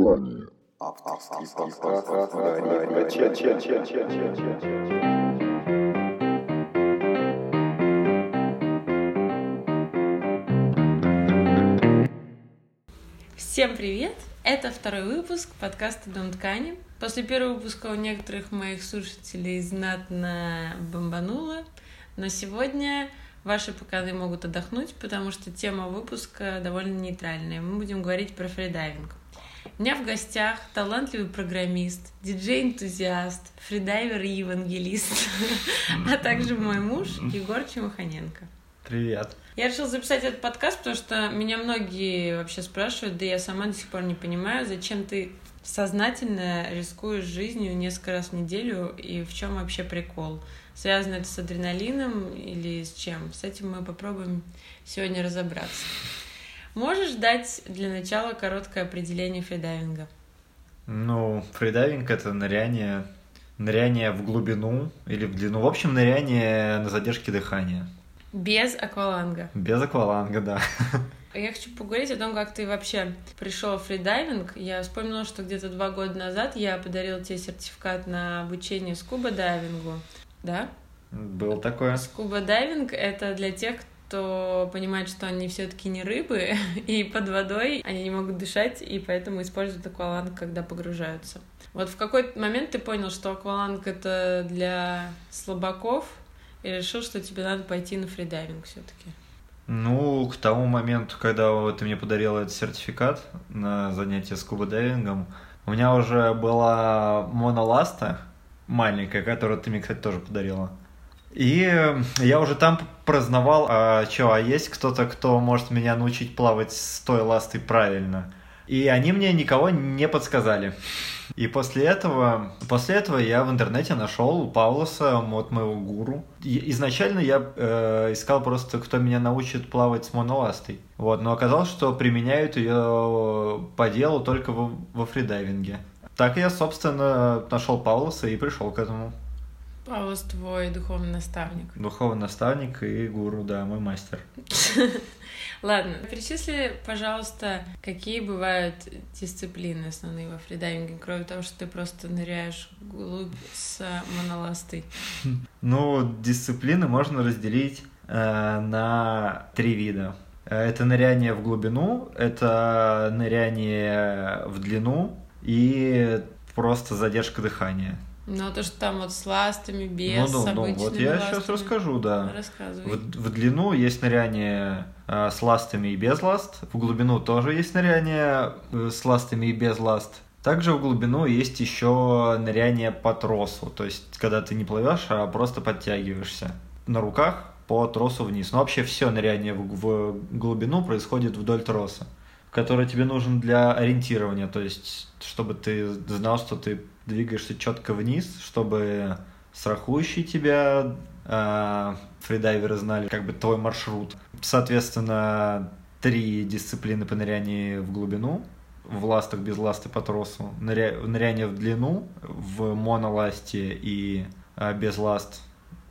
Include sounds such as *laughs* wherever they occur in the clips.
Дыхание. Авторский подкаст Дарьи Всем привет! Это второй выпуск подкаста «Дом ткани». После первого выпуска у некоторых моих слушателей знатно бомбануло, но сегодня ваши поканы могут отдохнуть, потому что тема выпуска довольно нейтральная. Мы будем говорить про фридайвинг. У меня в гостях талантливый программист, диджей-энтузиаст, фридайвер и евангелист, а также мой муж Егор Чемуханенко. Привет. Я решила записать этот подкаст, потому что меня многие вообще спрашивают, да я сама до сих пор не понимаю, зачем ты сознательно рискуешь жизнью несколько раз в неделю и в чем вообще прикол. Связано это с адреналином или с чем? С этим мы попробуем сегодня разобраться. Можешь дать для начала короткое определение фридайвинга? Ну, фридайвинг — это ныряние, ныряние в глубину или в длину. В общем, ныряние на задержке дыхания. Без акваланга. Без акваланга, да. Я хочу поговорить о том, как ты вообще пришел в фридайвинг. Я вспомнила, что где-то два года назад я подарила тебе сертификат на обучение скуба-дайвингу. Да? Было такое. Скуба-дайвинг — это для тех, кто понимает, что они все таки не рыбы, *laughs* и под водой они не могут дышать, и поэтому используют акваланг, когда погружаются. Вот в какой момент ты понял, что акваланг — это для слабаков, и решил, что тебе надо пойти на фридайвинг все таки Ну, к тому моменту, когда ты мне подарил этот сертификат на занятие скуба-дайвингом, у меня уже была моноласта маленькая, которую ты мне, кстати, тоже подарила. И я уже там прознавал, а что, а есть кто-то, кто может меня научить плавать с той ластой правильно. И они мне никого не подсказали. И после этого, после этого я в интернете нашел Паулоса, вот моего гуру. Изначально я э, искал просто, кто меня научит плавать с моноластой. Вот, но оказалось, что применяют ее по делу только во, во фридайвинге. Так я, собственно, нашел Паулоса и пришел к этому. Паулос твой духовный наставник. Духовный наставник и гуру, да, мой мастер. *laughs* Ладно, перечисли, пожалуйста, какие бывают дисциплины основные во фридайвинге, кроме того, что ты просто ныряешь глубь с моноластой. *laughs* Ну, дисциплины можно разделить э, на три вида. Это ныряние в глубину, это ныряние в длину и просто задержка дыхания. Ну, то, что там вот с ластами, без, ну, ну, ну, вот я ластами. сейчас расскажу, да. Рассказывай. В, в длину есть ныряние э, с ластами и без ласт. В глубину тоже есть ныряние э, с ластами и без ласт. Также в глубину есть еще ныряние по тросу. То есть, когда ты не плывешь, а просто подтягиваешься на руках по тросу вниз. Но вообще все ныряние в, в глубину происходит вдоль троса, который тебе нужен для ориентирования. То есть, чтобы ты знал, что ты двигаешься четко вниз, чтобы страхующие тебя э, фридайверы знали как бы твой маршрут. Соответственно, три дисциплины по нырянию в глубину, в ластах без ласты по тросу, ныря... ныряние в длину, в моноласте и э, без ласт.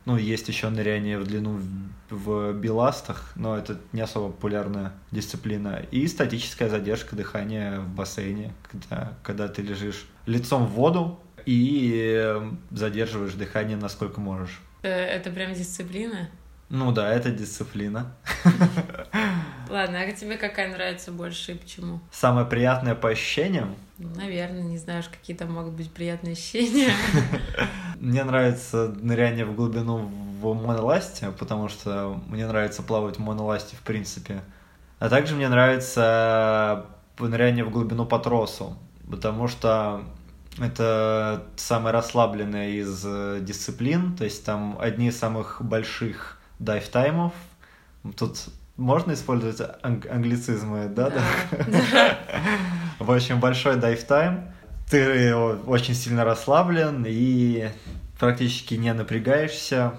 Ну, есть еще ныряние в длину в, в биластах, но это не особо популярная дисциплина. И статическая задержка дыхания в бассейне, когда, когда ты лежишь лицом в воду и задерживаешь дыхание насколько можешь. Э, Это прям дисциплина? Ну да, это дисциплина. *laughs* Ладно, а тебе какая нравится больше и почему? Самое приятное по ощущениям? Ну, Наверное, не знаешь, какие там могут быть приятные ощущения. *laughs* Мне нравится ныряние в глубину в моноласте, потому что мне нравится плавать в моноласте в принципе. А также мне нравится ныряние в глубину по тросу, потому что это самая расслабленная из дисциплин, то есть там одни из самых больших дайв-таймов. Тут можно использовать анг- англицизмы, да? Да. *laughs* В общем, большой dive time. Ты очень сильно расслаблен и практически не напрягаешься.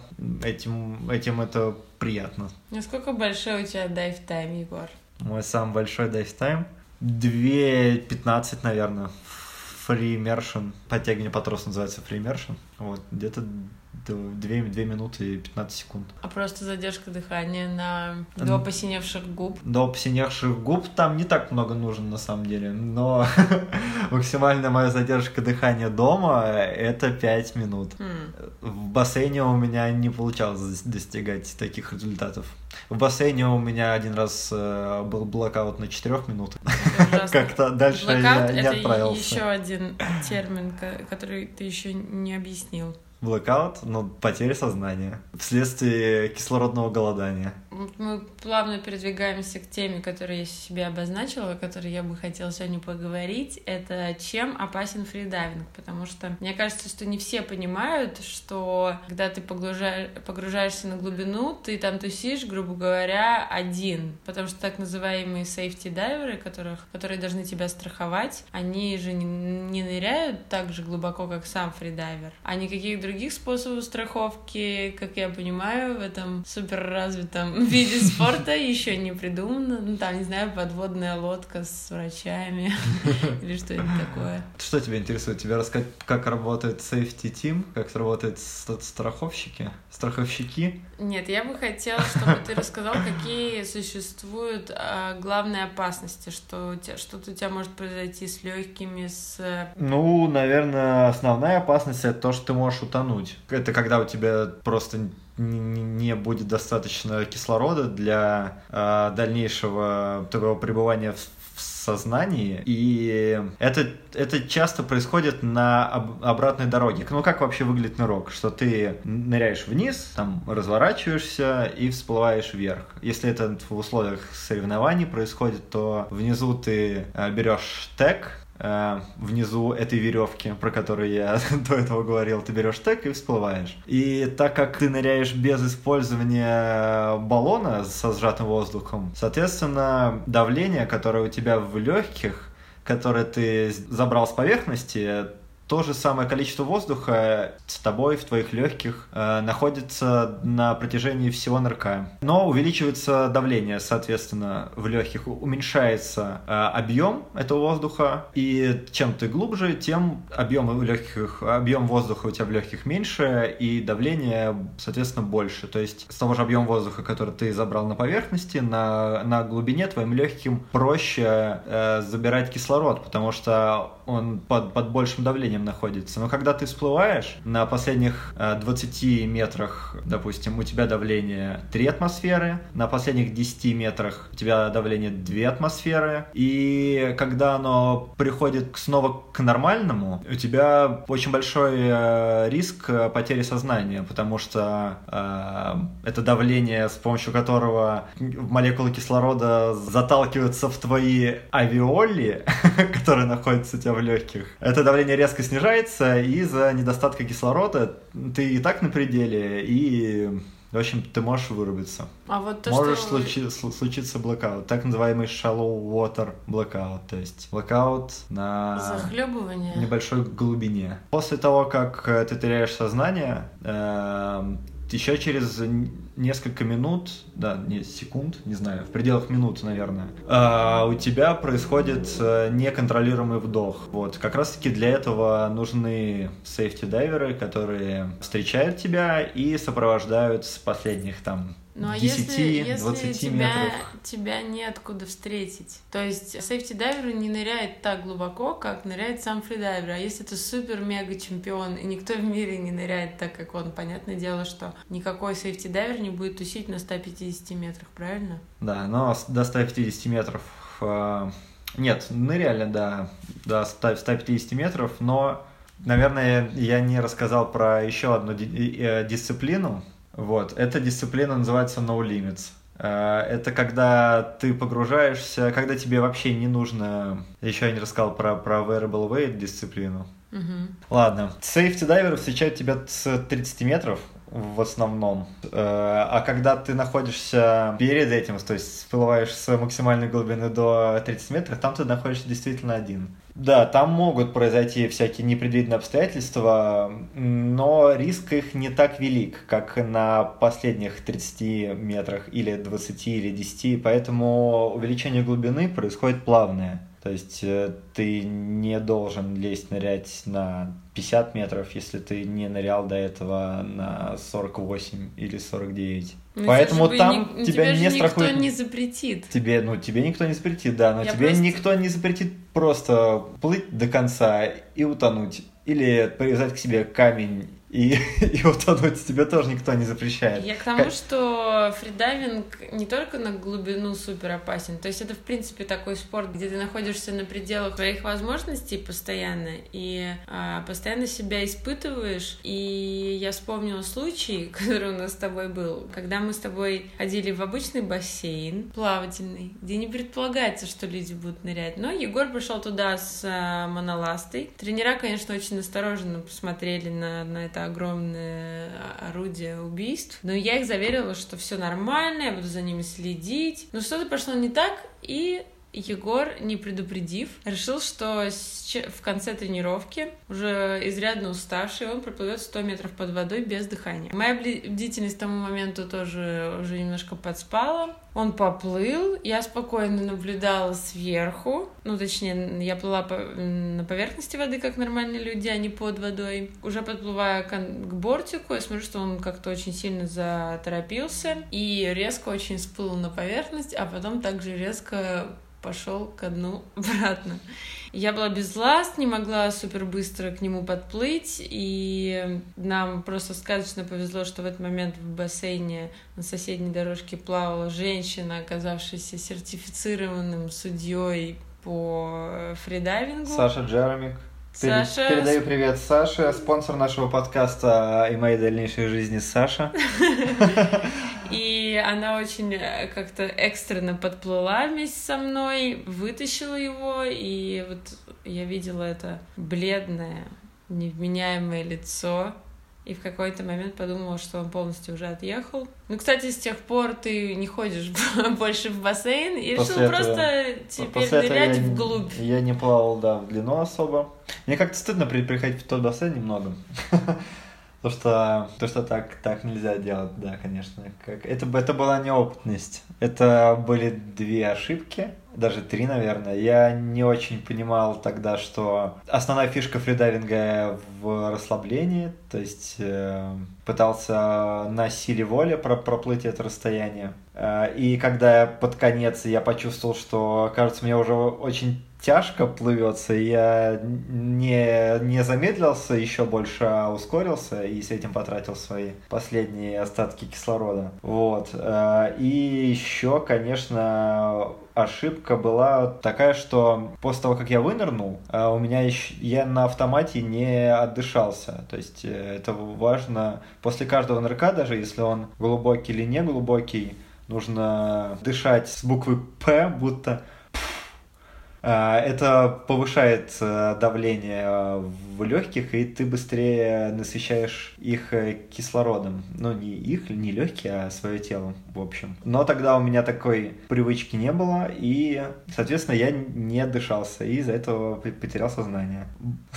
Этим, этим это приятно. Насколько большой у тебя dive time, Егор? Мой самый большой dive time 2.15, наверное. Free immersion. Подтягивание по тросу называется immersion. Вот, где-то 2, 2 минуты и 15 секунд. А просто задержка дыхания на до посиневших губ. До посиневших губ там не так много нужно на самом деле, но *laughs* максимальная моя задержка дыхания дома это 5 минут. Хм. В бассейне у меня не получалось дос- достигать таких результатов. В бассейне у меня один раз э, был blackout на 4 минутах. *laughs* Как-то дальше я не это отправился. еще один термин, ко- который ты еще не объяснил. Blackout, ну, потеря сознания вследствие кислородного голодания. Мы плавно передвигаемся к теме, которую я себе обозначила, о которой я бы хотела сегодня поговорить. Это чем опасен фридайвинг? Потому что мне кажется, что не все понимают, что когда ты погружаешь, погружаешься на глубину, ты там тусишь, грубо говоря, один. Потому что так называемые safety дайверы, которых, которые должны тебя страховать, они же не, не ныряют так же глубоко, как сам фридайвер. А никаких других способов страховки, как я понимаю, в этом супер развитом *laughs* виде спорта еще не придумано. Ну, там, не знаю, подводная лодка с врачами *laughs* или что-нибудь такое. Что тебя интересует? Тебя рассказать, как работает safety team, как работают ст- страховщики, страховщики? Нет, я бы хотела, чтобы ты рассказал, какие существуют а, главные опасности, что что-то у тебя может произойти с легкими, с Ну, наверное, основная опасность это то, что ты можешь утонуть. Это когда у тебя просто не будет достаточно кислорода для э, дальнейшего твоего пребывания в сознании. И это, это часто происходит на об- обратной дороге. Ну, как вообще выглядит нырок? Что ты ныряешь вниз, там разворачиваешься и всплываешь вверх. Если это в условиях соревнований происходит, то внизу ты э, берешь тег, внизу этой веревки, про которую я *laughs* до этого говорил, ты берешь тег и всплываешь. И так как ты ныряешь без использования баллона со сжатым воздухом, соответственно, давление, которое у тебя в легких, которое ты забрал с поверхности, то же самое количество воздуха с тобой в твоих легких э, находится на протяжении всего нырка. Но увеличивается давление, соответственно, в легких, уменьшается э, объем этого воздуха, и чем ты глубже, тем объем легких, объем воздуха у тебя в легких меньше, и давление, соответственно, больше. То есть с того же объема воздуха, который ты забрал на поверхности, на, на глубине твоим легким проще э, забирать кислород, потому что он под, под большим давлением находится. Но когда ты всплываешь, на последних э, 20 метрах, допустим, у тебя давление 3 атмосферы, на последних 10 метрах у тебя давление 2 атмосферы, и когда оно приходит снова к нормальному, у тебя очень большой э, риск э, потери сознания, потому что э, это давление, с помощью которого молекулы кислорода заталкиваются в твои авиоли, *laughs* которые находятся у тебя в легких. Это давление резко снижается из-за недостатка кислорода. Ты и так на пределе, и, в общем, ты можешь вырубиться. А вот то, Можешь что... случи- слу- случиться блэкаут, так называемый shallow water blackout, то есть блэкаут на Захлебывание. небольшой глубине. После того, как э, ты теряешь сознание, еще через несколько минут, да, не секунд, не знаю, в пределах минут, наверное, а, у тебя происходит э, неконтролируемый вдох. Вот, как раз-таки для этого нужны safety дайверы, которые встречают тебя и сопровождают с последних там Ну а 10-20 если, если тебя, метров. тебя неоткуда встретить? То есть сейфти дайвер не ныряет так глубоко, как ныряет сам фридайвер. А если это супер-мега чемпион, и никто в мире не ныряет так, как он, понятное дело, что никакой сейфти дайвер не будет тусить на 150 метрах, правильно? Да, но с- до 150 метров... э, Нет, ныряли, да, до 100 150 метров, но, наверное, я не рассказал про еще одну э, дисциплину. Вот, эта дисциплина называется No Limits. Э, Это когда ты погружаешься, когда тебе вообще не нужно... Еще я не рассказал про, про Variable Weight дисциплину. Мгм. Ладно. Сейфти дайверы встречают тебя с 30 метров в основном. Э, А когда ты находишься перед этим, то есть всплываешь с максимальной глубины до 30 метров, там ты находишься действительно один. Да, там могут произойти всякие непредвиденные обстоятельства, но риск их не так велик, как на последних 30 метрах или 20 или 10, поэтому увеличение глубины происходит плавное. То есть э, ты не должен лезть нырять на 50 метров, если ты не нырял до этого на 48 или 49. Ну, Поэтому там ни- тебя тебе же не страхует. никто не запретит. Тебе, ну, тебе никто не запретит, да, но Я тебе просто- никто не запретит просто плыть до конца и утонуть. Или привязать к себе камень и, *laughs* и утонуть. Тебе тоже никто не запрещает. Я к тому, что фридайвинг не только на глубину супер опасен, то есть это в принципе такой спорт, где ты находишься на пределах своих возможностей постоянно и а, постоянно себя испытываешь. И я вспомнила случай, *laughs* который у нас с тобой был, когда мы с тобой ходили в обычный бассейн плавательный, где не предполагается, что люди будут нырять. Но Егор пришел туда с а, моноластой. Тренера, конечно, очень осторожно посмотрели на, на это огромное орудие убийств. Но я их заверила, что все нормально, я буду за ними следить. Но что-то пошло не так, и Егор, не предупредив, решил, что в конце тренировки, уже изрядно уставший, он проплывет 100 метров под водой без дыхания. Моя бдительность к тому моменту тоже уже немножко подспала. Он поплыл, я спокойно наблюдала сверху, ну, точнее, я плыла по- на поверхности воды, как нормальные люди, а не под водой. Уже подплывая к, к бортику, я смотрю, что он как-то очень сильно заторопился и резко очень всплыл на поверхность, а потом также резко пошел ко дну обратно. Я была без ласт, не могла супер быстро к нему подплыть, и нам просто сказочно повезло, что в этот момент в бассейне на соседней дорожке плавала женщина, оказавшаяся сертифицированным судьей по э, фридайвингу. Саша Джеромик. Пере- Саша, Передаю привет Саше, спонсор нашего подкаста и моей дальнейшей жизни Саша. *laughs* И она очень э, как-то экстренно подплыла вместе со мной, вытащила его, и вот я видела это бледное, невменяемое лицо, и в какой-то момент подумала, что он полностью уже отъехал. Ну, кстати, с тех пор ты не ходишь *laughs* больше в бассейн и решил После этого- просто теперь После нырять я, не- вглубь. я не плавал, да, в длину особо. Мне как-то стыдно при- приходить в тот бассейн немного. *laughs* То что, то, что так, так нельзя делать, да, конечно. Как... Это, это была неопытность. Это были две ошибки, даже три, наверное. Я не очень понимал тогда, что основная фишка фридайвинга в расслаблении, то есть э, пытался на силе воли про- проплыть это расстояние. Э, и когда под конец я почувствовал, что, кажется, мне уже очень тяжко плывется, я не, не замедлился еще больше, а ускорился и с этим потратил свои последние остатки кислорода. Вот. Э, И еще, конечно, ошибка была такая, что после того, как я вынырнул, э, у меня еще, я на автомате не отдышался. То есть э, это важно после каждого нырка, даже если он глубокий или не глубокий, нужно дышать с буквы П, будто это повышает э, давление э, в легких, и ты быстрее насыщаешь их э, кислородом. Ну, не их, не легкие, а свое тело, в общем. Но тогда у меня такой привычки не было, и, соответственно, я не дышался, и из-за этого потерял сознание.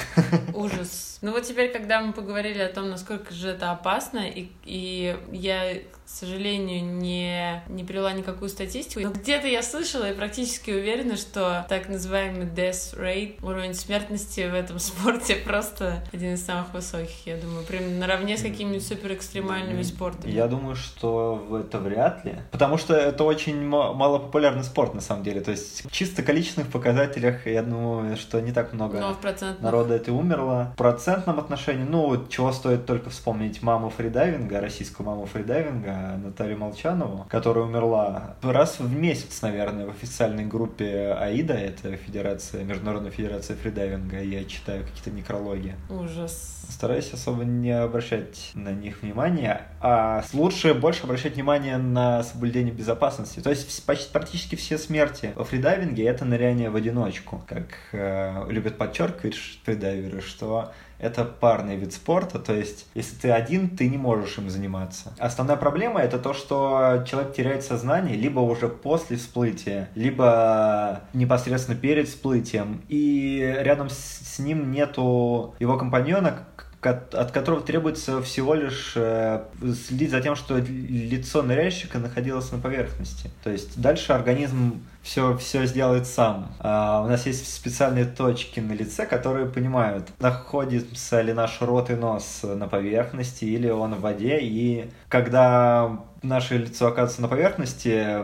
*laughs* Ужас. Ну вот теперь, когда мы поговорили о том, насколько же это опасно, и, и я, к сожалению, не, не привела никакую статистику, но где-то я слышала и практически уверена, что так называемый death rate, уровень смертности в этом *laughs* спорте просто один из самых высоких, я думаю, прям наравне с какими-нибудь суперэкстремальными спортами. Я думаю, что в это вряд ли. Потому что это очень ма- малопопулярный спорт, на самом деле. То есть, в чисто количественных показателях, я думаю, что не так много Но в процентном... народа это умерло. В процентном отношении, ну, чего стоит только вспомнить маму фридайвинга, российскую маму фридайвинга, Наталью Молчанову, которая умерла раз в месяц, наверное, в официальной группе АИДа, это Федерация, Международная Федерация фридайвинга, я читаю какие-то некрологи. Ужас. Стараюсь особо не обращать на них внимания, а лучше больше обращать внимание на соблюдение безопасности. То есть почти, практически все смерти во фридайвинге это ныряние в одиночку, как э, любят подчеркивать фридайверы, что это парный вид спорта, то есть если ты один, ты не можешь им заниматься. Основная проблема это то, что человек теряет сознание либо уже после всплытия, либо непосредственно перед всплытием, и рядом с, с ним нету его компаньона, от которого требуется всего лишь э, следить за тем, что лицо ныряльщика находилось на поверхности. То есть дальше организм все, все сделает сам. А у нас есть специальные точки на лице, которые понимают, находится ли наш рот и нос на поверхности или он в воде. И когда наше лицо оказывается на поверхности,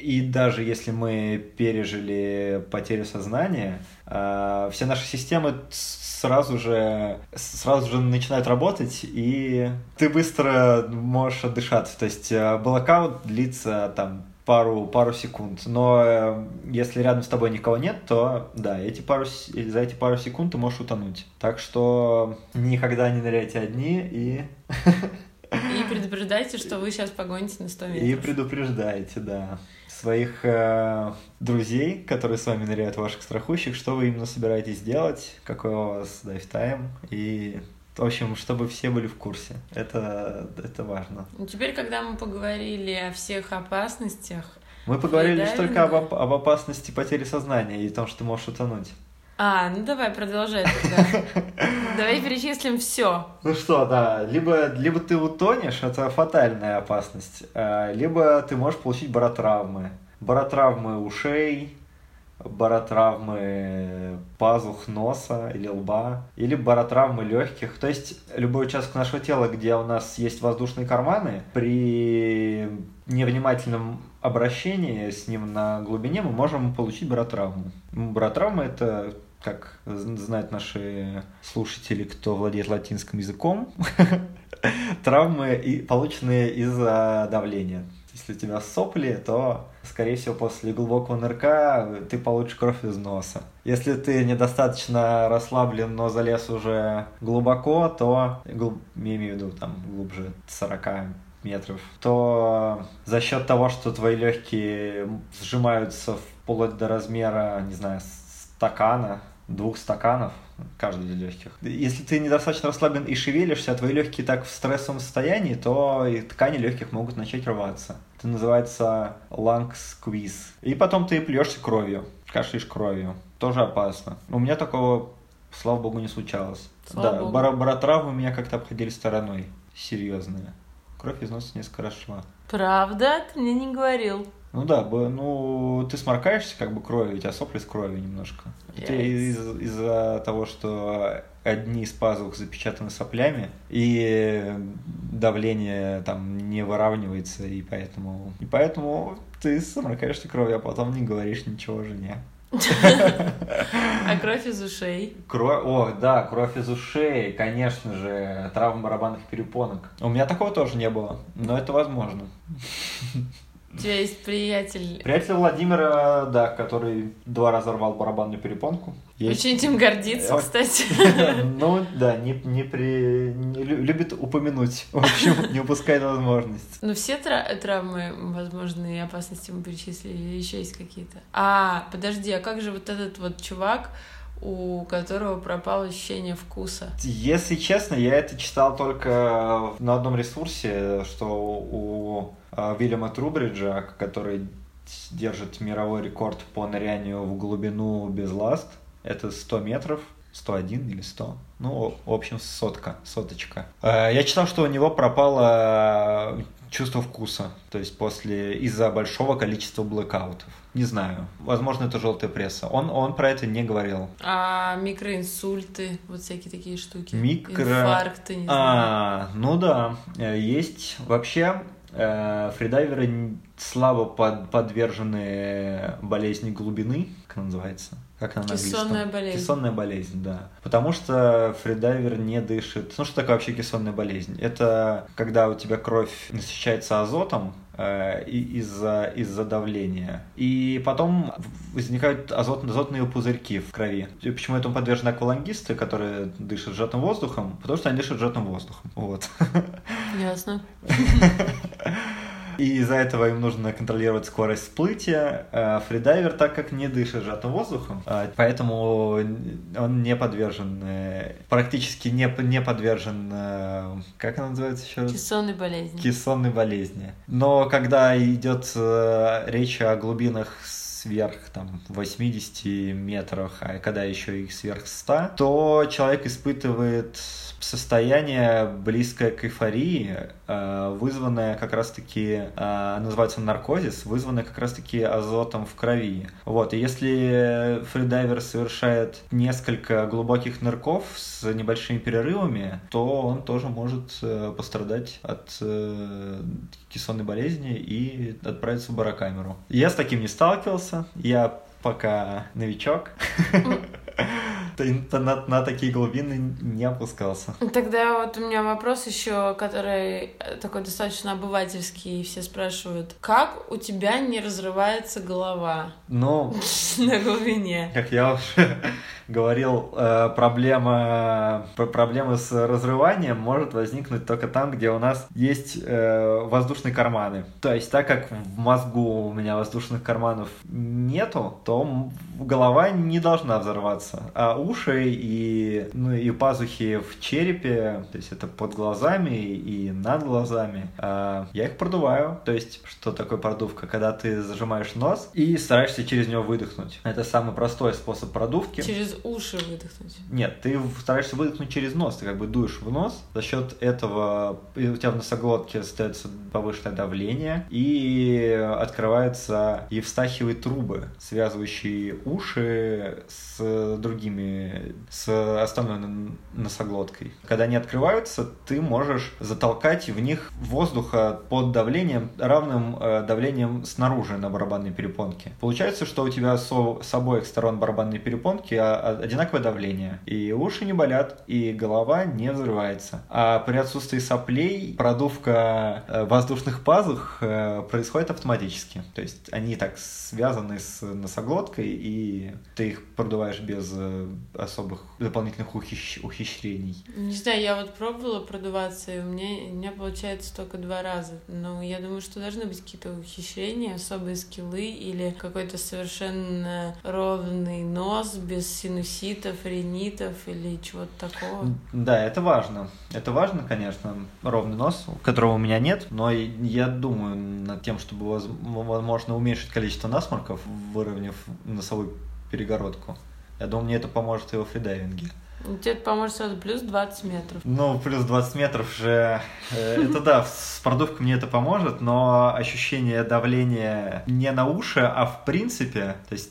и даже если мы пережили потерю сознания, а, все наши системы сразу же, сразу же начинают работать, и ты быстро можешь отдышаться. То есть э, блокаут длится там пару, пару секунд. Но э, если рядом с тобой никого нет, то да, эти пару, за эти пару секунд ты можешь утонуть. Так что никогда не ныряйте одни и... И предупреждайте, что вы сейчас погоните на 100 метров. И предупреждайте, да своих э, друзей, которые с вами ныряют, ваших страхующих, что вы именно собираетесь делать, какой у вас дайв-тайм, и в общем, чтобы все были в курсе. Это, это важно. Ну, теперь, когда мы поговорили о всех опасностях... Мы поговорили лишь только об, об опасности потери сознания и том, что ты можешь утонуть. А, ну давай, продолжай тогда. *laughs* Давай перечислим все. Ну что, да, либо, либо ты утонешь, это фатальная опасность, а, либо ты можешь получить баротравмы. Баротравмы ушей, баротравмы пазух носа или лба, или баротравмы легких. То есть любой участок нашего тела, где у нас есть воздушные карманы, при невнимательном обращении с ним на глубине мы можем получить баротравму. Баротравма это как знают наши слушатели, кто владеет латинским языком, *laughs* травмы, полученные из-за давления. Если у тебя сопли, то, скорее всего, после глубокого нырка ты получишь кровь из носа. Если ты недостаточно расслаблен, но залез уже глубоко, то, я имею в виду, там, глубже 40 метров, то за счет того, что твои легкие сжимаются вплоть до размера, не знаю, стакана, двух стаканов, каждый из легких. Если ты недостаточно расслаблен и шевелишься, а твои легкие так в стрессовом состоянии, то и ткани легких могут начать рваться. Это называется squeeze. И потом ты плюешься кровью, кашляешь кровью. Тоже опасно. У меня такого, слава богу, не случалось. Слава да, богу. Бар баротравмы меня как-то обходили стороной. Серьезные. Кровь из носа несколько раз шла. Правда? Ты мне не говорил. Ну да, ну ты сморкаешься как бы кровью, у тебя сопли с кровью немножко. Yes. Из-за того, что одни из пазух запечатаны соплями, и давление там не выравнивается, и поэтому, и поэтому ты сморкаешься кровью, а потом не говоришь ничего жене. *laughs* А кровь из ушей? Кровь, о, да, кровь из ушей, конечно же, травма барабанных перепонок. У меня такого тоже не было, но это возможно. *laughs* У тебя есть приятель... Приятель Владимира, да, который два раза рвал барабанную перепонку. Есть... Очень этим гордится, кстати. *laughs* Ну, да, не, не при... Не, любит упомянуть. В общем, не упускает возможность. Ну, все тра- травмы, возможные опасности мы перечислили, или еще есть какие-то? А, подожди, а как же вот этот вот чувак, у которого пропало ощущение вкуса. Если честно, я это читал только на одном ресурсе, что у а, Вильяма Трубриджа, который держит мировой рекорд по нырянию в глубину без ласт. Это 100 метров, 101 или 100. Ну, в общем, сотка, соточка. А, я читал, что у него пропало чувство вкуса, то есть после из-за большого количества блэкаутов. Не знаю, возможно, это желтая пресса. Он, он про это не говорил. А микроинсульты, вот всякие такие штуки. Микро... Инфаркты, не знаю. А, ну да, есть. Вообще, Э, фридайверы слабо под, подвержены болезни глубины, как она называется? Как она Кессонная болезнь. Кессонная болезнь, да. Потому что фридайвер не дышит. Ну, что такое вообще кессонная болезнь? Это когда у тебя кровь насыщается азотом, э, из-за из-за давления. И потом возникают азот, азотные пузырьки в крови. И почему этому подвержены аквалангисты, которые дышат сжатым воздухом? Потому что они дышат сжатым воздухом. Вот. *laughs* Ясно. И из-за этого им нужно контролировать скорость всплытия. А фридайвер, так как не дышит сжатым воздухом, а, поэтому он не подвержен, э, практически не, не подвержен, э, как она называется еще? Кессонной болезни. Кессонной болезни. Но когда идет э, речь о глубинах сверх там 80 метрах, а когда еще и сверх 100, то человек испытывает состояние близкое к эйфории, э, вызванное как раз-таки, э, называется наркозис, вызванное как раз-таки азотом в крови. Вот, и если фридайвер совершает несколько глубоких нырков с небольшими перерывами, то он тоже может э, пострадать от кессонной болезни и отправиться в барокамеру. Я с таким не сталкивался, я пока новичок. На, на такие глубины не опускался. Тогда вот у меня вопрос еще, который такой достаточно обывательский, и все спрашивают, как у тебя не разрывается голова? Ну, *laughs* на глубине. Как я уже *laughs* говорил, э, проблема, проблема с разрыванием может возникнуть только там, где у нас есть э, воздушные карманы. То есть, так как в мозгу у меня воздушных карманов нету, то голова не должна взорваться. А уши и, ну, и пазухи в черепе, то есть это под глазами и над глазами, э, я их продуваю. То есть, что такое продувка? Когда ты зажимаешь нос и стараешься через него выдохнуть. Это самый простой способ продувки. Через уши выдохнуть? Нет, ты стараешься выдохнуть через нос, ты как бы дуешь в нос, за счет этого у тебя в носоглотке остается повышенное давление, и открываются евстахиевые трубы, связывающие уши с другими, с остальной носоглоткой. Когда они открываются, ты можешь затолкать в них воздуха под давлением, равным э, давлением снаружи на барабанной перепонке. Получается, что у тебя с обоих сторон барабанной перепонки а, одинаковое давление. И уши не болят, и голова не взрывается. А при отсутствии соплей продувка э, воздушных пазух э, происходит автоматически. То есть они так связаны с носоглоткой, и ты их продуваешь без особых дополнительных ухищ... ухищрений. Не знаю, я вот пробовала продуваться, и у меня, у меня получается только два раза. Но я думаю, что должны быть какие-то ухищрения, особые скиллы или какой-то совершенно ровный нос без синуситов, ринитов или чего-то такого. Да, это важно. Это важно, конечно, ровный нос, которого у меня нет, но я думаю над тем, чтобы возможно уменьшить количество насморков, выровняв носовую перегородку. Я думаю, мне это поможет и во фридайвинге. Тебе это поможет сразу плюс 20 метров. Ну, плюс 20 метров же... Э, это да, с продувкой мне это поможет, но ощущение давления не на уши, а в принципе, то есть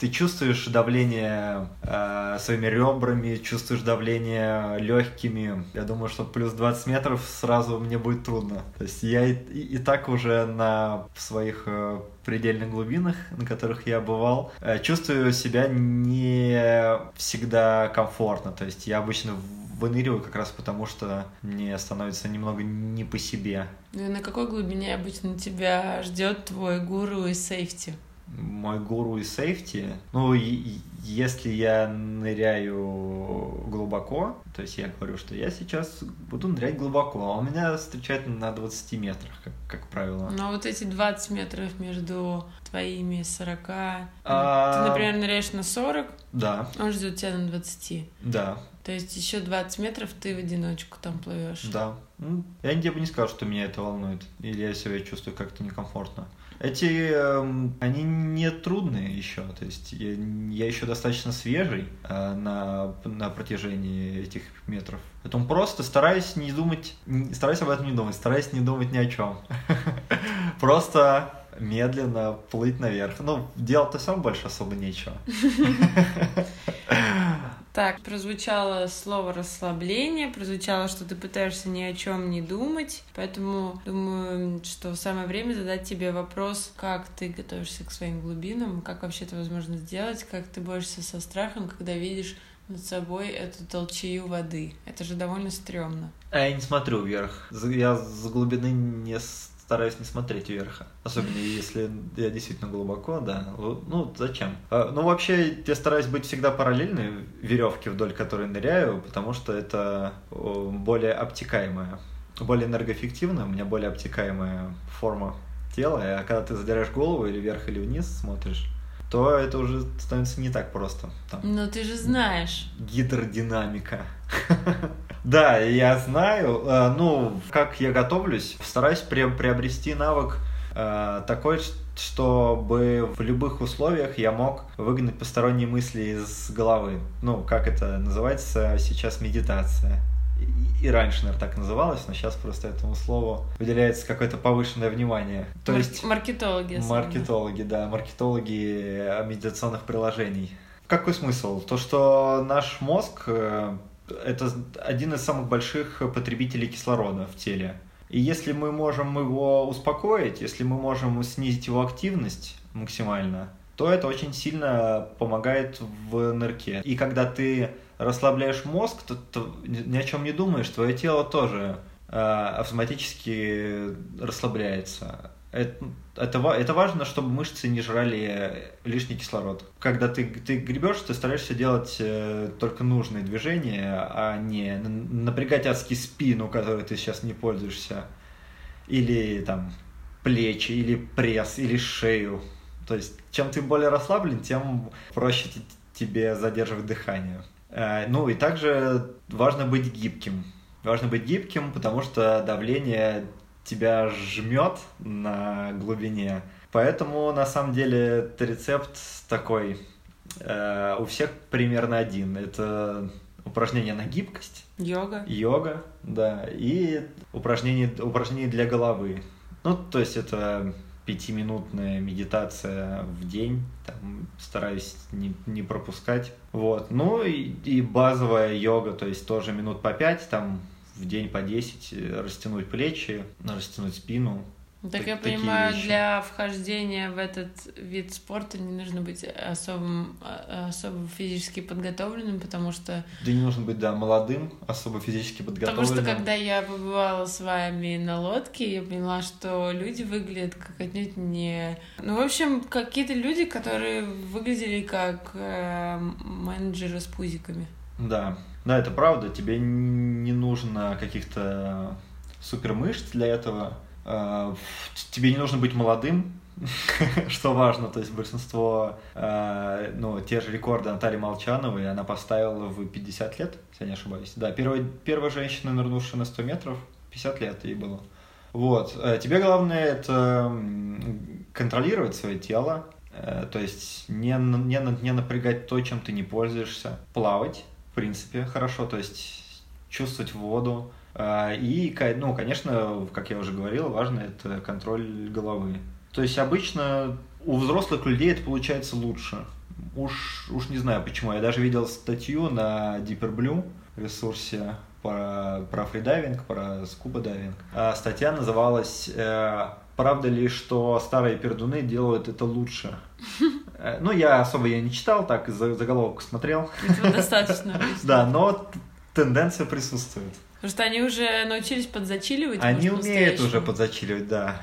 ты чувствуешь давление э, своими ребрами, чувствуешь давление легкими. Я думаю, что плюс 20 метров сразу мне будет трудно. То есть я и, и, и так уже на своих э, предельных глубинах, на которых я бывал, э, чувствую себя не всегда комфортно. То есть я обычно выныриваю как раз потому, что мне становится немного не по себе. Ну и на какой глубине обычно тебя ждет твой гуру и сейфти? Мой гуру и сейфти. Ну, и, если я ныряю глубоко, то есть я говорю, что я сейчас буду нырять глубоко, а у меня встречает на 20 метрах, как, как правило. Ну, а вот эти 20 метров между твоими 40... А... Ты, например, ныряешь на 40, да. он ждет тебя на 20. Да. То есть еще 20 метров ты в одиночку там плывешь. Да. Ну, я тебе бы не сказал, что меня это волнует. Или я себя чувствую как-то некомфортно. Эти, э, они не трудные еще, то есть я, я еще достаточно свежий э, на, на протяжении этих метров. Поэтому просто стараюсь не думать, стараюсь об этом не думать, стараюсь не думать ни о чем. *laughs* Просто медленно плыть наверх. Ну, делать-то все больше особо нечего. *laughs* Так, прозвучало слово расслабление, прозвучало, что ты пытаешься ни о чем не думать, поэтому думаю, что самое время задать тебе вопрос, как ты готовишься к своим глубинам, как вообще это возможно сделать, как ты борешься со страхом, когда видишь над собой эту толчею воды. Это же довольно стрёмно. А я не смотрю вверх. Я с глубины не стараюсь не смотреть вверх. Особенно если я действительно глубоко, да. Ну, зачем? А, ну, вообще, я стараюсь быть всегда параллельной веревке, вдоль которой ныряю, потому что это более обтекаемая, более энергоэффективная, у меня более обтекаемая форма тела. А когда ты задираешь голову или вверх, или вниз смотришь, то это уже становится не так просто. Там. Но ты же знаешь. Гидродинамика. *laughs* Да, я знаю. Э, ну, как я готовлюсь, стараюсь приобрести навык э, такой, чтобы в любых условиях я мог выгнать посторонние мысли из головы. Ну, как это называется сейчас медитация. И раньше, наверное, так называлось, но сейчас просто этому слову выделяется какое-то повышенное внимание. То Мар- есть маркетологи. Маркетологи, да, маркетологи медитационных приложений. Какой смысл? То, что наш мозг э, это один из самых больших потребителей кислорода в теле. И если мы можем его успокоить, если мы можем снизить его активность максимально, то это очень сильно помогает в нырке. И когда ты расслабляешь мозг, то, то ни о чем не думаешь, твое тело тоже э, автоматически расслабляется. Это, это, это важно, чтобы мышцы не жрали лишний кислород. Когда ты, ты гребешь, ты стараешься делать э, только нужные движения, а не напрягать адски спину, которой ты сейчас не пользуешься. Или там плечи, или пресс, или шею. То есть, чем ты более расслаблен, тем проще тебе задерживать дыхание. Э, ну и также важно быть гибким. Важно быть гибким, потому что давление тебя жмет на глубине. Поэтому, на самом деле, это рецепт такой э, у всех примерно один. Это упражнение на гибкость. Йога. Йога, да. И упражнение, упражнение для головы. Ну, то есть это пятиминутная медитация в день, там, стараюсь не, не пропускать. Вот. Ну и, и базовая йога, то есть тоже минут по пять, там в день по 10 э, растянуть плечи, растянуть спину. Так, так я понимаю, вещи. для вхождения в этот вид спорта не нужно быть особым, а, особо физически подготовленным, потому что... Да не нужно быть, да, молодым, особо физически подготовленным. Потому что когда я побывала с вами на лодке, я поняла, что люди выглядят как отнюдь не... Ну, в общем, какие-то люди, которые выглядели как э, менеджеры с пузиками. Да, да, это правда. Тебе не нужно каких-то супер мышц для этого. А, тебе не нужно быть молодым, *laughs* что важно, то есть большинство, а, ну, те же рекорды Натальи Молчановой она поставила в 50 лет, если я не ошибаюсь. Да, первая, первая женщина, нырнувшая на 100 метров, 50 лет ей было. Вот. Э, тебе главное это контролировать свое тело, э, то есть не, не, не напрягать то, чем ты не пользуешься, плавать, в принципе, хорошо, то есть чувствовать воду. А, и, ну, конечно, как я уже говорил, важно это контроль головы. То есть обычно у взрослых людей это получается лучше. Уж, уж не знаю почему. Я даже видел статью на Deeper Blue ресурсе про, про фридайвинг, про скуба дайвинг. А статья называлась э, правда ли, что старые пердуны делают это лучше? *laughs* Э, ну, я особо я не читал, так заголовок смотрел. Этого достаточно. Да, но тенденция присутствует. Потому что они уже научились подзачиливать. Они умеют уже подзачиливать, да.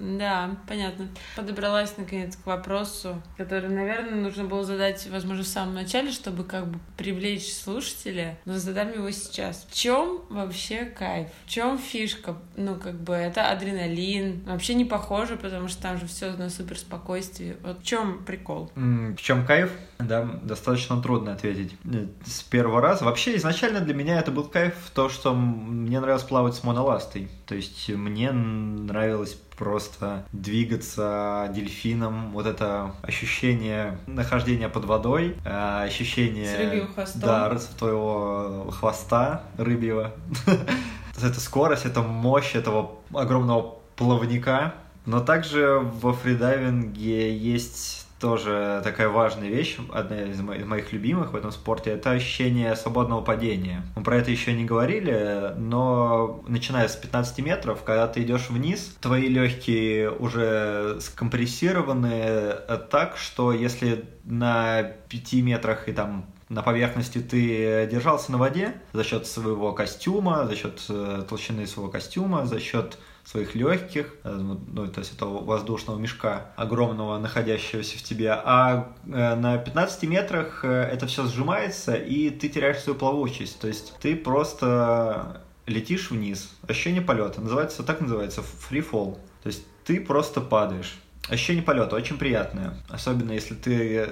Да, понятно. Подобралась наконец к вопросу, который, наверное, нужно было задать, возможно, в самом начале, чтобы как бы привлечь слушателя, но задам его сейчас. В чем вообще кайф? В чем фишка? Ну, как бы это адреналин. Вообще не похоже, потому что там же все на супер спокойствии. Вот в чем прикол? В чем кайф? Да, достаточно трудно ответить с первого раза. Вообще, изначально для меня это был кайф то, что мне нравилось плавать с моноластой. То есть мне нравилось просто двигаться дельфином, вот это ощущение нахождения под водой, э, ощущение... С хвостом. Да, твоего хвоста рыбьего. *laughs* Это скорость, это мощь этого огромного плавника. Но также во фридайвинге есть тоже такая важная вещь, одна из моих любимых в этом спорте, это ощущение свободного падения. Мы про это еще не говорили, но начиная с 15 метров, когда ты идешь вниз, твои легкие уже скомпрессированы так, что если на 5 метрах и там на поверхности ты держался на воде за счет своего костюма, за счет э, толщины своего костюма, за счет своих легких, э, ну, то есть этого воздушного мешка огромного, находящегося в тебе, а э, на 15 метрах это все сжимается, и ты теряешь свою плавучесть, то есть ты просто летишь вниз, ощущение полета, называется, так называется, free fall, то есть ты просто падаешь, Ощущение полета очень приятное, особенно если ты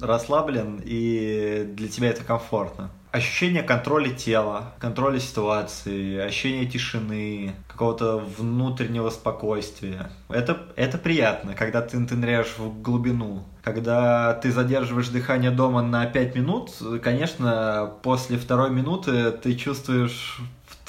расслаблен и для тебя это комфортно. Ощущение контроля тела, контроля ситуации, ощущение тишины, какого-то внутреннего спокойствия. Это, это приятно, когда ты, ныряешь в глубину. Когда ты задерживаешь дыхание дома на 5 минут, конечно, после второй минуты ты чувствуешь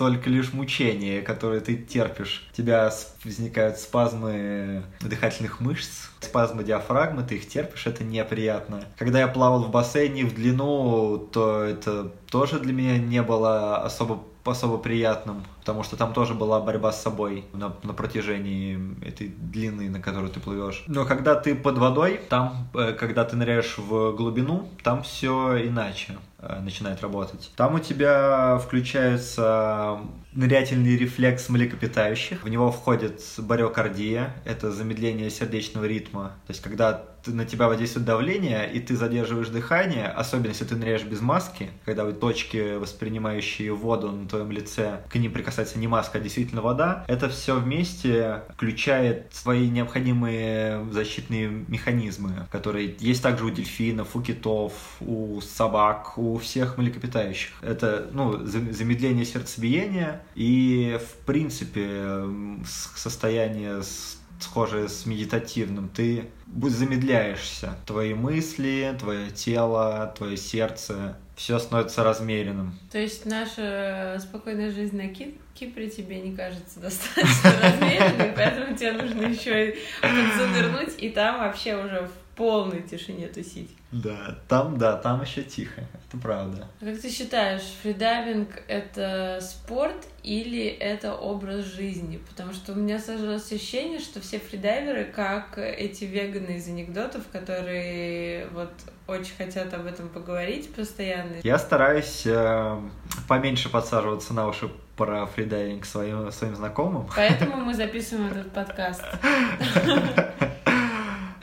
только лишь мучение, которое ты терпишь. У тебя возникают спазмы дыхательных мышц, спазмы диафрагмы, ты их терпишь, это неприятно. Когда я плавал в бассейне в длину, то это тоже для меня не было особо особо приятным, потому что там тоже была борьба с собой на, на протяжении этой длины, на которую ты плывешь. Но когда ты под водой, там, э, когда ты ныряешь в глубину, там все иначе. Э, начинает работать. Там у тебя включается нырятельный рефлекс млекопитающих. В него входит бариокардия, это замедление сердечного ритма. То есть, когда на тебя воздействует давление, и ты задерживаешь дыхание, особенно если ты ныряешь без маски, когда вот точки, воспринимающие воду на твоем лице, к ним прикасается не маска, а действительно вода, это все вместе включает свои необходимые защитные механизмы, которые есть также у дельфинов, у китов, у собак, у всех млекопитающих. Это ну, замедление сердцебиения и, в принципе, состояние схожее с медитативным. Ты замедляешься. Твои мысли, твое тело, твое сердце, все становится размеренным. То есть наша спокойная жизнь на Кипре тебе не кажется достаточно *laughs* размеренной, поэтому тебе нужно еще и занырнуть, и там вообще уже в полной тишине тусить. Да, там, да, там еще тихо, это правда. А как ты считаешь, фридайвинг — это спорт или это образ жизни? Потому что у меня сложилось ощущение, что все фридайверы как эти веганы из анекдотов, которые вот очень хотят об этом поговорить постоянно. Я стараюсь э, поменьше подсаживаться на уши про фридайвинг своим, своим знакомым. Поэтому мы записываем этот подкаст. *laughs*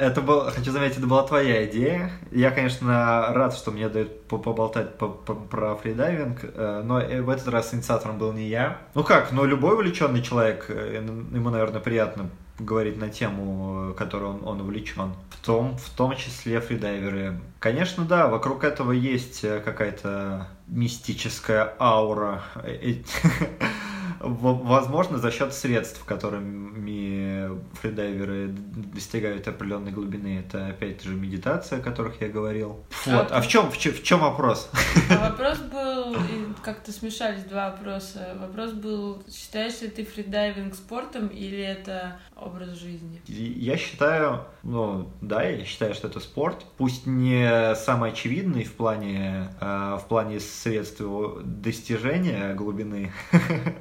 Это был, хочу заметить, это была твоя идея. Я, конечно, рад, что мне дают поболтать про фридайвинг, э, но в этот раз инициатором был не я. Ну как, но любой увлеченный человек, э, ему, наверное, приятно говорить на тему, которой он, он увлечен. В том, в том числе фридайверы. Конечно, да, вокруг этого есть э, какая-то мистическая аура. *laughs* Возможно, за счет средств, которыми фридайверы достигают определенной глубины. Это, опять же, медитация, о которых я говорил. Вот. А, а в чем, в чем, в чем вопрос? А вопрос был, как-то смешались два вопроса. Вопрос был, считаешь ли ты фридайвинг спортом или это образ жизни? Я считаю, ну, да, я считаю, что это спорт. Пусть не самый очевидный в плане, э, в плане средств достижения глубины, *laughs*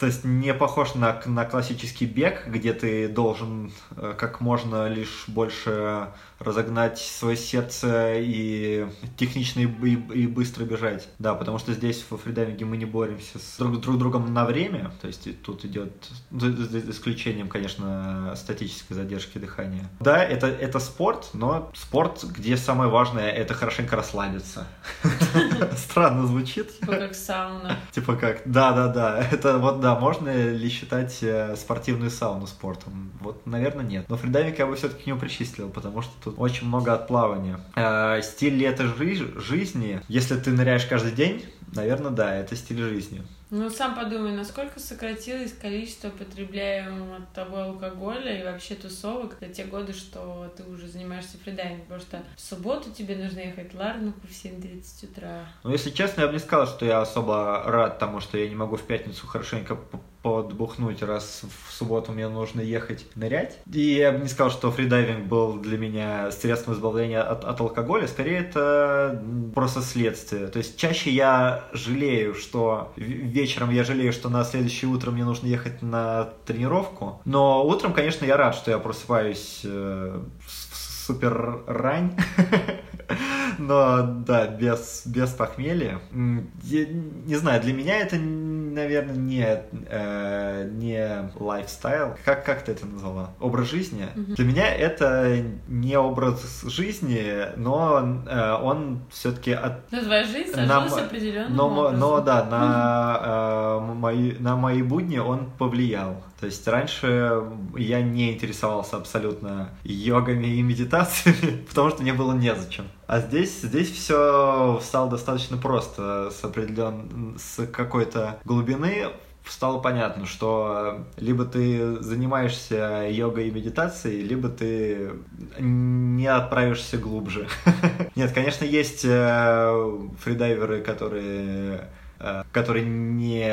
То есть не похож на, на классический бег, где ты должен э, как можно лишь больше разогнать свое сердце и технично и, и, и быстро бежать. Да, потому что здесь во фридайвинге мы не боремся с друг, друг другом на время, то есть тут идет, за исключением, конечно, статической задержки дыхания. Да, это, это спорт, но спорт, где самое важное, это хорошенько расслабиться. *laughs* Странно звучит. Типа как сауна. Типа как, да-да-да, это вот, да, можно ли считать э, спортивную сауну спортом? Вот, наверное, нет. Но фридайвинг я бы все-таки к нему причислил, потому что тут очень много отплавания. Э, стиль ли это жи- жизни? Если ты ныряешь каждый день, наверное, да, это стиль жизни. Ну, сам подумай, насколько сократилось количество потребляемого того алкоголя и вообще тусовок за те годы, что ты уже занимаешься фридайвингом, потому что в субботу тебе нужно ехать в Ларнаку в 7.30 утра. Ну, если честно, я бы не сказал, что я особо рад тому, что я не могу в пятницу хорошенько подбухнуть, раз в субботу мне нужно ехать нырять. И я бы не сказал, что фридайвинг был для меня средством избавления от, от алкоголя, скорее это просто следствие. То есть чаще я жалею, что вечером я жалею, что на следующее утро мне нужно ехать на тренировку. Но утром, конечно, я рад, что я просыпаюсь э, супер рань. *laughs* Но да, без, без похмелья. Я не знаю, для меня это, наверное, не, э, не лайфстайл. Как, как ты это назвала? Образ жизни? Для меня это не образ жизни, но э, он все-таки от Ну, твоя жизнь На сложилась определенным но, образом. но да, на, э, мои, на мои будни он повлиял. То есть раньше я не интересовался абсолютно йогами и медитациями, *laughs* потому что мне было незачем. А здесь, здесь все стало достаточно просто, с определен... с какой-то глубины стало понятно, что либо ты занимаешься йогой и медитацией, либо ты не отправишься глубже. *laughs* Нет, конечно, есть э, фридайверы, которые э, которые не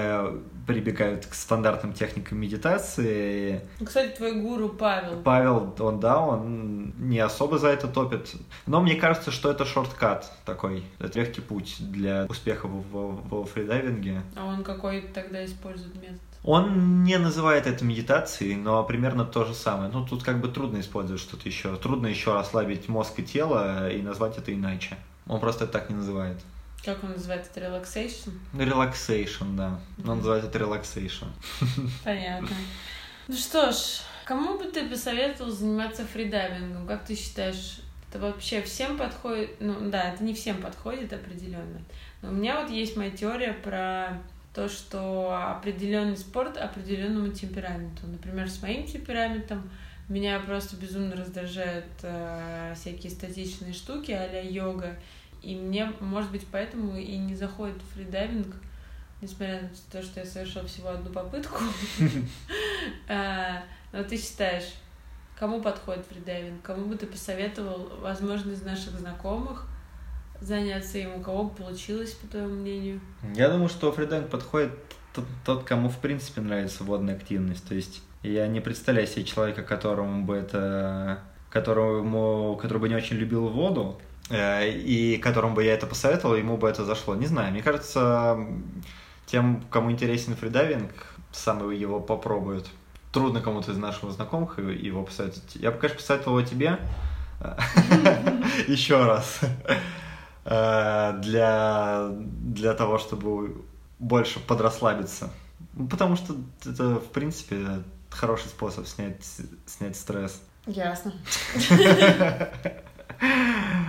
прибегают к стандартным техникам медитации. Кстати, твой гуру Павел. Павел, он, да, он не особо за это топит. Но мне кажется, что это шорткат такой. Это легкий путь для успеха в, в- во фридайвинге. А он какой тогда использует метод? Он не называет это медитацией, но примерно то же самое. Ну, тут как бы трудно использовать что-то еще. Трудно еще расслабить мозг и тело и назвать это иначе. Он просто это так не называет. Как он называет это? Relaxation? Relaxation, да. Он называет это relaxation. Понятно. Ну что ж, кому бы ты посоветовал заниматься фридайвингом? Как ты считаешь, это вообще всем подходит? Ну да, это не всем подходит определенно. Но у меня вот есть моя теория про то, что определенный спорт определенному темпераменту. Например, с моим темпераментом меня просто безумно раздражают э, всякие статичные штуки а йога. И мне, может быть, поэтому и не заходит фридайвинг, несмотря на то, что я совершил всего одну попытку. *laughs* А, Но ты считаешь, кому подходит фридайвинг? Кому бы ты посоветовал, возможно, из наших знакомых заняться им? У кого бы получилось, по твоему мнению? Я думаю, что фридайвинг подходит тот, кому в принципе нравится водная активность. То есть я не представляю себе человека, которому бы это которому, который бы не очень любил воду, и которому бы я это посоветовал, ему бы это зашло. Не знаю, мне кажется, тем, кому интересен фридайвинг, сам его попробует. Трудно кому-то из наших знакомых его посоветовать. Я бы, конечно, посоветовал его тебе *laughs* еще раз. Э, Для, для того, чтобы больше подрасслабиться. Ну, Потому что это, в принципе, хороший способ снять, снять стресс. Ясно. *laughs*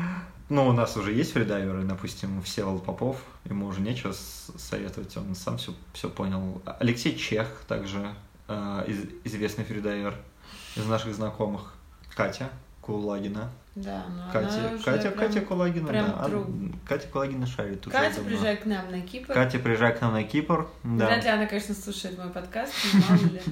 Ну, у нас уже есть фридайверы, допустим, Всеволод Попов, ему уже нечего советовать, он сам все, все понял. Алексей Чех также э, из- известный фридайвер из наших знакомых. Катя Кулагина. Да, но Катя, она Катя, прям- Катя Кулагина, прям да. Она- Катя Кулагина шарит уже Катя, приезжай к нам на Кипр. Катя, приезжай к нам на Кипр. Да. Вряд ли она, конечно, слушает мой подкаст, мало ли.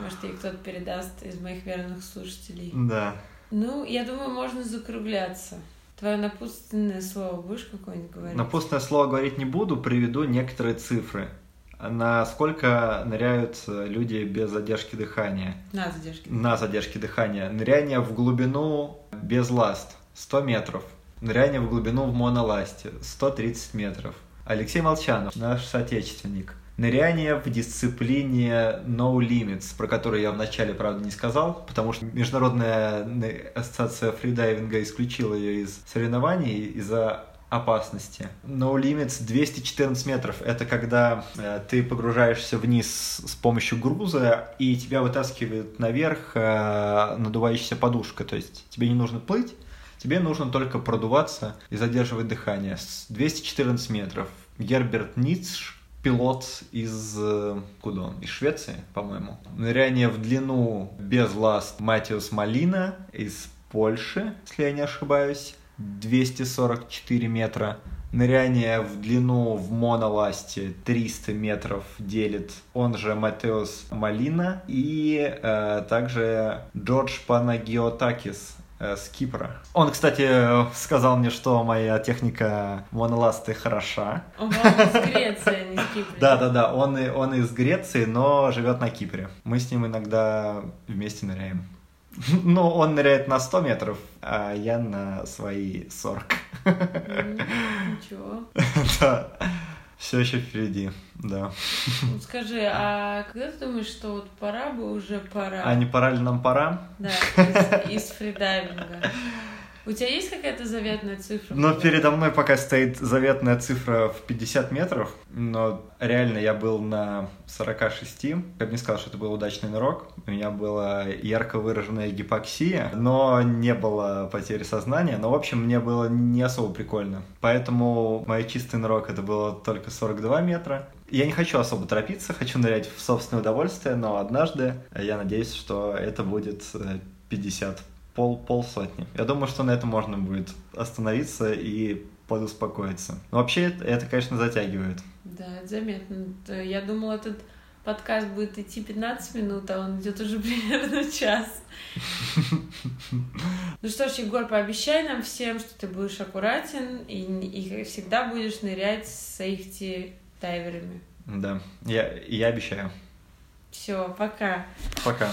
Может, ей кто-то передаст из моих верных слушателей. Да. Ну, я думаю, можно закругляться. Твое напутственное слово будешь какое-нибудь говорить? Напутственное слово говорить не буду, приведу некоторые цифры. Насколько ныряют э, люди без задержки дыхания? На задержке. На задержке дыхания. Ныряние в глубину без ласт 100 метров. Ныряние в глубину в моноласте 130 метров. Алексей Молчанов, наш соотечественник. Ныряние в дисциплине No Limits, про которую я вначале, правда, не сказал, потому что Международная ассоциация фридайвинга исключила ее из соревнований из-за опасности. No Limits 214 метров. Это когда э, ты погружаешься вниз с помощью груза, и тебя вытаскивает наверх э, надувающаяся подушка. То есть тебе не нужно плыть, тебе нужно только продуваться и задерживать дыхание. С 214 метров. Герберт Ницш, пилот из... э, Куда он? Из Швеции, по-моему. Ныряние в длину без ласт Матиус Малина из Польши, если я не ошибаюсь. 244 метра. Ныряние в длину в моноласте 300 метров делит он же Матеус Малина и э, также Джордж Панагиотакис с Кипра. Он, кстати, э, сказал мне, что моя техника моноласты хороша. Он, из Греции, а не из Кипра. Да, да, да, он, он из Греции, но живет на Кипре. Мы с ним иногда вместе ныряем. *laughs* Ну, он ныряет на 100 метров, а я на свои 40. М, Ничего. *laughs* Да, все еще впереди, да. Ну, Скажи, а когда ты думаешь, что вот пора бы уже пора? А не пора ли нам пора? Да, из, из фридайвинга. У тебя есть какая-то заветная цифра? Но передо мной пока стоит заветная цифра в 50 метров, но реально я был на 46. Я бы не сказал, что это был удачный нырок. У меня была ярко выраженная гипоксия, но не было потери сознания. Но, в общем, мне было не особо прикольно. Поэтому мой чистый нырок это было только 42 метра. Я не хочу особо торопиться, хочу нырять в собственное удовольствие, но однажды я надеюсь, что это будет 50 пол, полсотни. Я думаю, что на этом можно будет остановиться и подуспокоиться. Но вообще это, конечно, затягивает. Да, это заметно. Я думала, этот подкаст будет идти 15 минут, а он идет уже *laughs* примерно час. *laughs* Ну что ж, Егор, пообещай нам всем, что ты будешь аккуратен и, и всегда будешь нырять с сейфти дайверами. Да, я, я обещаю. Все, пока. Пока.